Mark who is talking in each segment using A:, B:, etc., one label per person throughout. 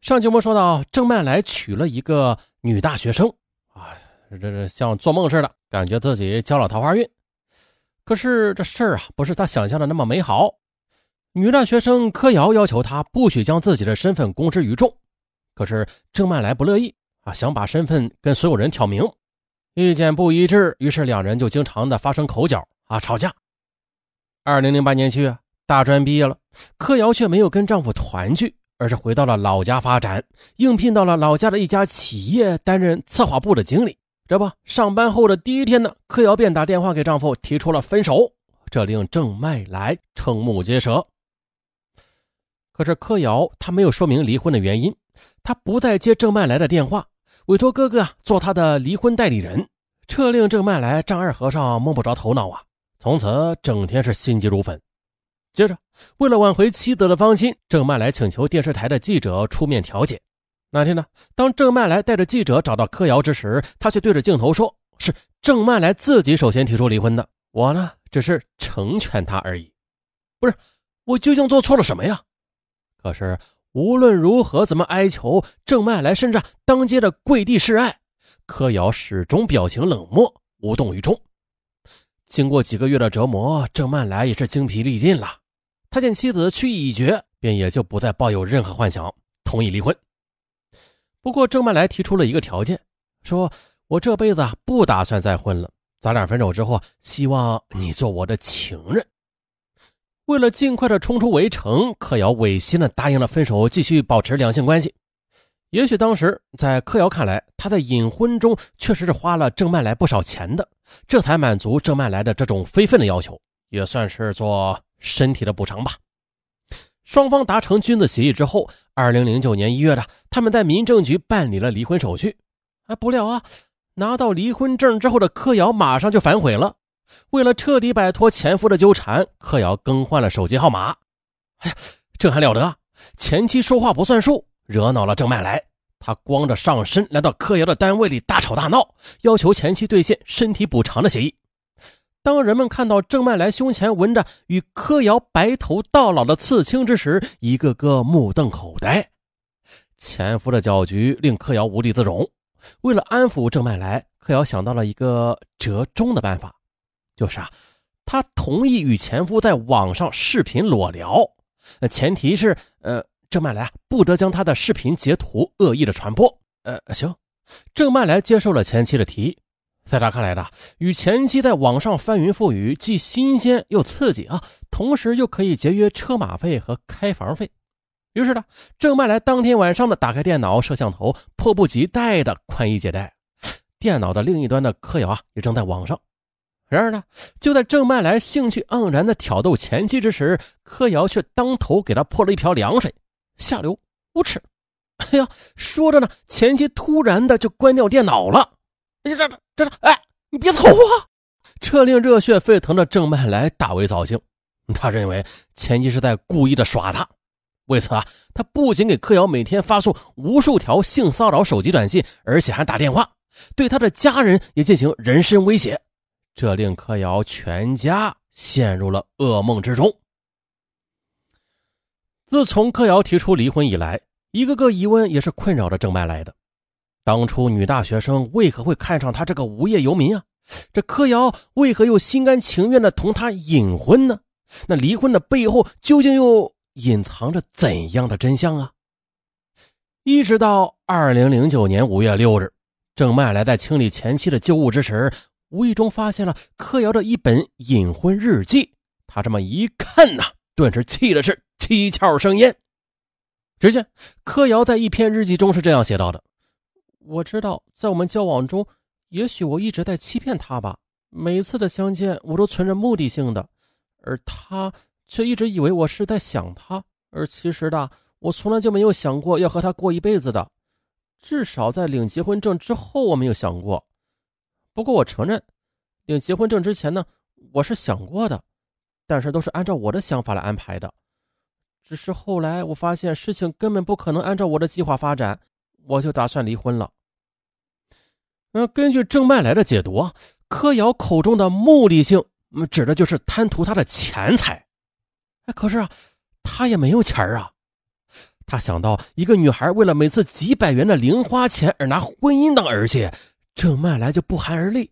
A: 上集我们说到，郑曼来娶了一个女大学生啊，这这像做梦似的，感觉自己交了桃花运。可是这事儿啊，不是他想象的那么美好。女大学生柯瑶要求他不许将自己的身份公之于众，可是郑曼来不乐意啊，想把身份跟所有人挑明，意见不一致，于是两人就经常的发生口角啊，吵架。二零零八年七月，大专毕业了，柯瑶却没有跟丈夫团聚。而是回到了老家发展，应聘到了老家的一家企业担任策划部的经理。这不，上班后的第一天呢，柯瑶便打电话给丈夫提出了分手，这令郑麦来瞠目结舌。可是柯瑶她没有说明离婚的原因，她不再接郑麦来的电话，委托哥哥啊做她的离婚代理人，这令郑麦来丈二和尚摸不着头脑啊！从此整天是心急如焚。接着，为了挽回妻子的芳心，郑曼来请求电视台的记者出面调解。那天呢，当郑曼来带着记者找到柯瑶之时，他却对着镜头说：“是郑曼来自己首先提出离婚的，我呢只是成全他而已。不是我究竟做错了什么呀？”可是无论如何怎么哀求，郑曼来甚至当街的跪地示爱，柯瑶始终表情冷漠，无动于衷。经过几个月的折磨，郑曼来也是精疲力尽了。他见妻子去意已决，便也就不再抱有任何幻想，同意离婚。不过郑曼来提出了一个条件，说：“我这辈子不打算再婚了，咱俩分手之后，希望你做我的情人。”为了尽快的冲出围城，柯瑶违心的答应了分手，继续保持两性关系。也许当时在柯瑶看来，他在隐婚中确实是花了郑曼来不少钱的，这才满足郑曼来的这种非分的要求，也算是做。身体的补偿吧。双方达成君子协议之后，二零零九年一月的，他们在民政局办理了离婚手续。啊，不料啊，拿到离婚证之后的柯瑶马上就反悔了。为了彻底摆脱前夫的纠缠，柯瑶更换了手机号码。哎呀，这还了得！前妻说话不算数，惹恼了郑麦来，他光着上身来到柯瑶的单位里大吵大闹，要求前妻兑现身体补偿的协议。当人们看到郑曼来胸前纹着与柯瑶白头到老的刺青之时，一个个目瞪口呆。前夫的搅局令柯瑶无地自容。为了安抚郑曼来，柯瑶想到了一个折中的办法，就是啊，她同意与前夫在网上视频裸聊，前提是呃，郑曼来不得将他的视频截图恶意的传播。呃，行，郑曼来接受了前妻的提议。在他看来的，与前妻在网上翻云覆雨，既新鲜又刺激啊，同时又可以节约车马费和开房费。于是呢，郑麦来当天晚上的打开电脑摄像头，迫不及待的宽衣解带。电脑的另一端的柯瑶啊，也正在网上。然而呢，就在郑麦来兴趣盎然的挑逗前妻之时，柯瑶却当头给他泼了一瓢凉水，下流无耻！哎呀，说着呢，前妻突然的就关掉电脑了。这这这这！哎，你别走啊！这令热血沸腾的郑麦来大为扫兴。他认为前妻是在故意的耍他。为此啊，他不仅给柯瑶每天发送无数条性骚扰手机短信，而且还打电话对他的家人也进行人身威胁。这令柯瑶全家陷入了噩梦之中。自从柯瑶提出离婚以来，一个个疑问也是困扰着郑麦来的。当初女大学生为何会看上他这个无业游民啊？这柯瑶为何又心甘情愿的同他隐婚呢？那离婚的背后究竟又隐藏着怎样的真相啊？一直到二零零九年五月六日，郑麦来在清理前妻的旧物之时，无意中发现了柯瑶的一本隐婚日记。他这么一看呐，顿时气的是七窍生烟。只见柯瑶在一篇日记中是这样写到的。我知道，在我们交往中，也许我一直在欺骗他吧。每次的相见，我都存着目的性的，而他却一直以为我是在想他。而其实的，我从来就没有想过要和他过一辈子的，至少在领结婚证之后，我没有想过。不过我承认，领结婚证之前呢，我是想过的，但是都是按照我的想法来安排的。只是后来我发现，事情根本不可能按照我的计划发展。我就打算离婚了。那根据郑麦来的解读啊，柯瑶口中的目的性，指的就是贪图他的钱财。哎，可是啊，他也没有钱啊。他想到一个女孩为了每次几百元的零花钱而拿婚姻当儿戏，郑麦来就不寒而栗。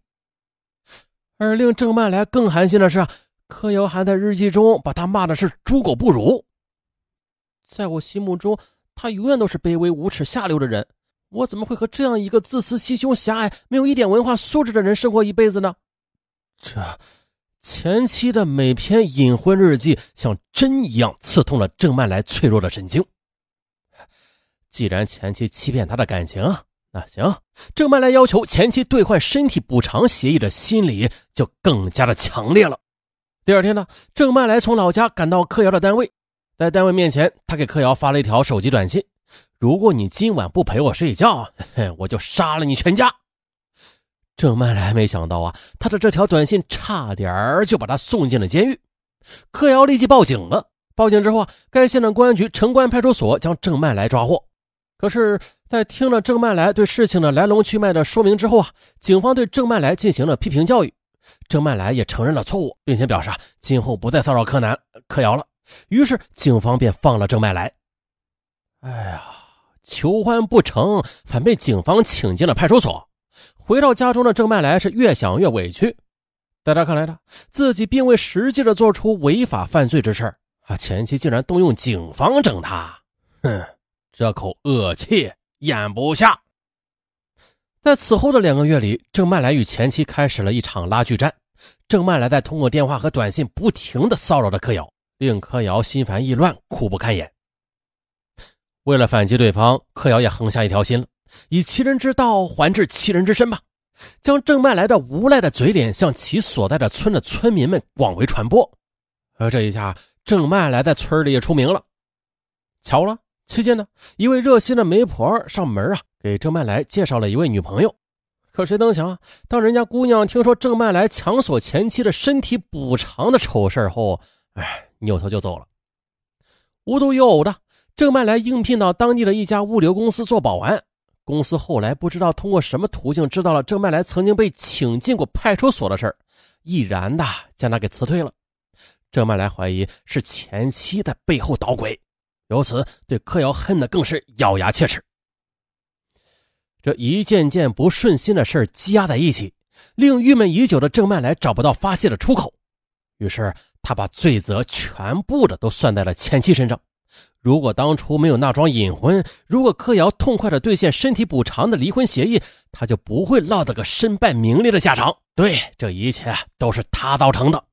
A: 而令郑麦来更寒心的是，柯瑶还在日记中把他骂的是猪狗不如。在我心目中，他永远都是卑微无耻、下流的人。我怎么会和这样一个自私、心胸狭隘、没有一点文化素质的人生活一辈子呢？这前妻的每篇隐婚日记像针一样刺痛了郑曼来脆弱的神经。既然前妻欺骗他的感情，那行，郑曼来要求前妻兑换身体补偿协议的心理就更加的强烈了。第二天呢，郑曼来从老家赶到柯瑶的单位，在单位面前，他给柯瑶发了一条手机短信。如果你今晚不陪我睡觉，我就杀了你全家。郑曼来没想到啊，他的这条短信差点就把他送进了监狱。柯瑶立即报警了。报警之后啊，该县的公安局城关派出所将郑曼来抓获。可是，在听了郑曼来对事情的来龙去脉的说明之后啊，警方对郑曼来进行了批评教育。郑曼来也承认了错误，并且表示啊，今后不再骚扰柯南、柯瑶了。于是，警方便放了郑麦来。哎呀，求欢不成，反被警方请进了派出所。回到家中的郑麦来是越想越委屈，在他看来呢，自己并未实际的做出违法犯罪之事啊，前妻竟然动用警方整他，哼，这口恶气咽不下。在此后的两个月里，郑麦来与前妻开始了一场拉锯战。郑麦来在通过电话和短信不停的骚扰着柯瑶，令柯瑶心烦意乱，苦不堪言。为了反击对方，柯瑶也横下一条心了，以其人之道还治其人之身吧，将郑麦来的无赖的嘴脸向其所在的村的村民们广为传播。而这一下，郑麦来在村里也出名了。巧了，期间呢，一位热心的媒婆上门啊，给郑麦来介绍了一位女朋友。可谁能想啊，当人家姑娘听说郑麦来强索前妻的身体补偿的丑事后，哎，扭头就走了。无独有偶的。郑曼来应聘到当地的一家物流公司做保安，公司后来不知道通过什么途径知道了郑曼来曾经被请进过派出所的事毅然的将他给辞退了。郑曼来怀疑是前妻在背后捣鬼，由此对柯瑶恨得更是咬牙切齿。这一件件不顺心的事积压在一起，令郁闷已久的郑曼来找不到发泄的出口，于是他把罪责全部的都算在了前妻身上。如果当初没有那桩隐婚，如果柯瑶痛快的兑现身体补偿的离婚协议，他就不会落得个身败名裂的下场。对，这一切都是他造成的。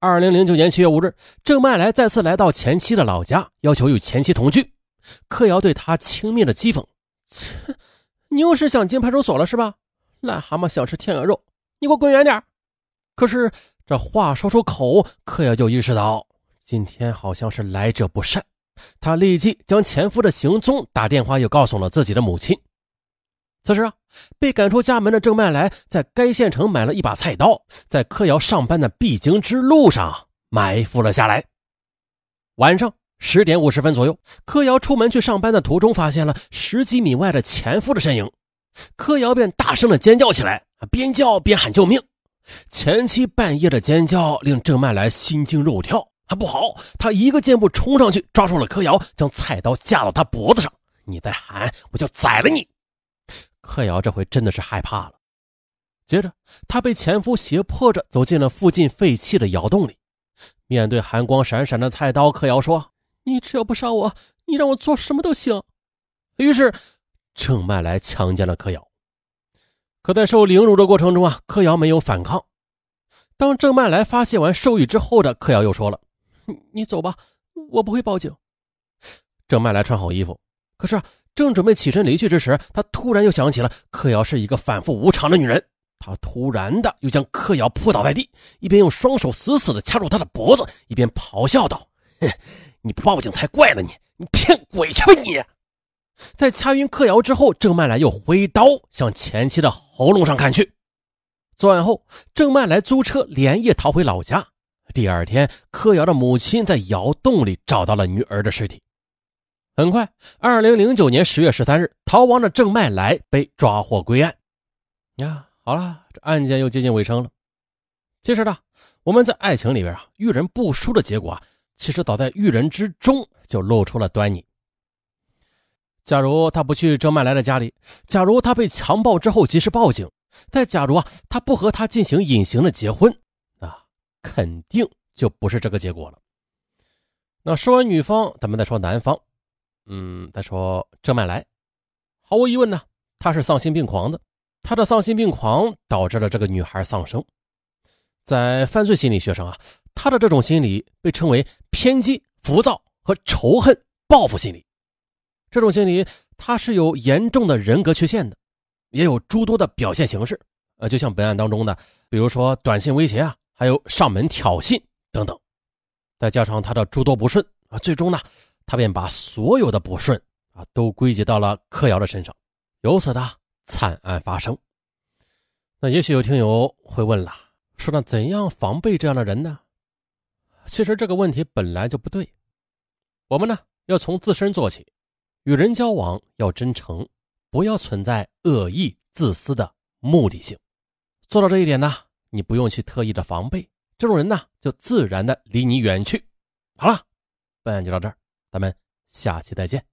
A: 二零零九年七月五日，郑麦来再次来到前妻的老家，要求与前妻同居。柯瑶对他轻蔑的讥讽：“切，你又是想进派出所了是吧？癞蛤蟆想吃天鹅肉，你给我滚远点！”可是这话说出口，柯瑶就意识到。今天好像是来者不善，他立即将前夫的行踪打电话又告诉了自己的母亲。此时啊，被赶出家门的郑麦来在该县城买了一把菜刀，在柯瑶上班的必经之路上埋伏了下来。晚上十点五十分左右，柯瑶出门去上班的途中，发现了十几米外的前夫的身影，柯瑶便大声的尖叫起来，边叫边喊救命。前妻半夜的尖叫令郑麦来心惊肉跳。还不好，他一个箭步冲上去，抓住了柯瑶，将菜刀架到他脖子上。你再喊，我就宰了你！柯瑶这回真的是害怕了。接着，他被前夫胁迫着走进了附近废弃的窑洞里。面对寒光闪闪的菜刀，柯瑶说：“你只要不杀我，你让我做什么都行。”于是，郑麦来强奸了柯瑶。可在受凌辱的过程中啊，柯瑶没有反抗。当郑曼来发泄完兽欲之后的柯瑶又说了。你走吧，我不会报警。郑麦来穿好衣服，可是正准备起身离去之时，他突然又想起了柯瑶是一个反复无常的女人。他突然的又将柯瑶扑倒在地，一边用双手死死的掐住她的脖子，一边咆哮道：“哼，你不报警才怪呢！你你骗鬼去吧你！”在掐晕柯瑶之后，郑麦来又挥刀向前妻的喉咙上砍去。作案后，郑麦来租车连夜逃回老家。第二天，柯瑶的母亲在窑洞里找到了女儿的尸体。很快，二零零九年十月十三日，逃亡的郑麦来被抓获归案。呀，好了，这案件又接近尾声了。其实呢，我们在爱情里边啊，遇人不淑的结果啊，其实早在遇人之中就露出了端倪。假如他不去郑曼来的家里，假如他被强暴之后及时报警，再假如啊他不和他进行隐形的结婚，啊，肯定就不是这个结果了。那说完女方，咱们再说男方。嗯，再说郑曼来，毫无疑问呢，他是丧心病狂的。他的丧心病狂导致了这个女孩丧生。在犯罪心理学上啊，他的这种心理被称为偏激、浮躁和仇恨报复心理。这种心理它是有严重的人格缺陷的，也有诸多的表现形式。呃，就像本案当中的，比如说短信威胁啊，还有上门挑衅等等。再加上他的诸多不顺啊，最终呢，他便把所有的不顺啊都归结到了柯瑶的身上，由此的惨案发生。那也许有听友会问了，说那怎样防备这样的人呢？其实这个问题本来就不对，我们呢要从自身做起，与人交往要真诚，不要存在恶意、自私的目的性。做到这一点呢，你不用去特意的防备。这种人呢，就自然的离你远去。好了，本案就到这儿，咱们下期再见。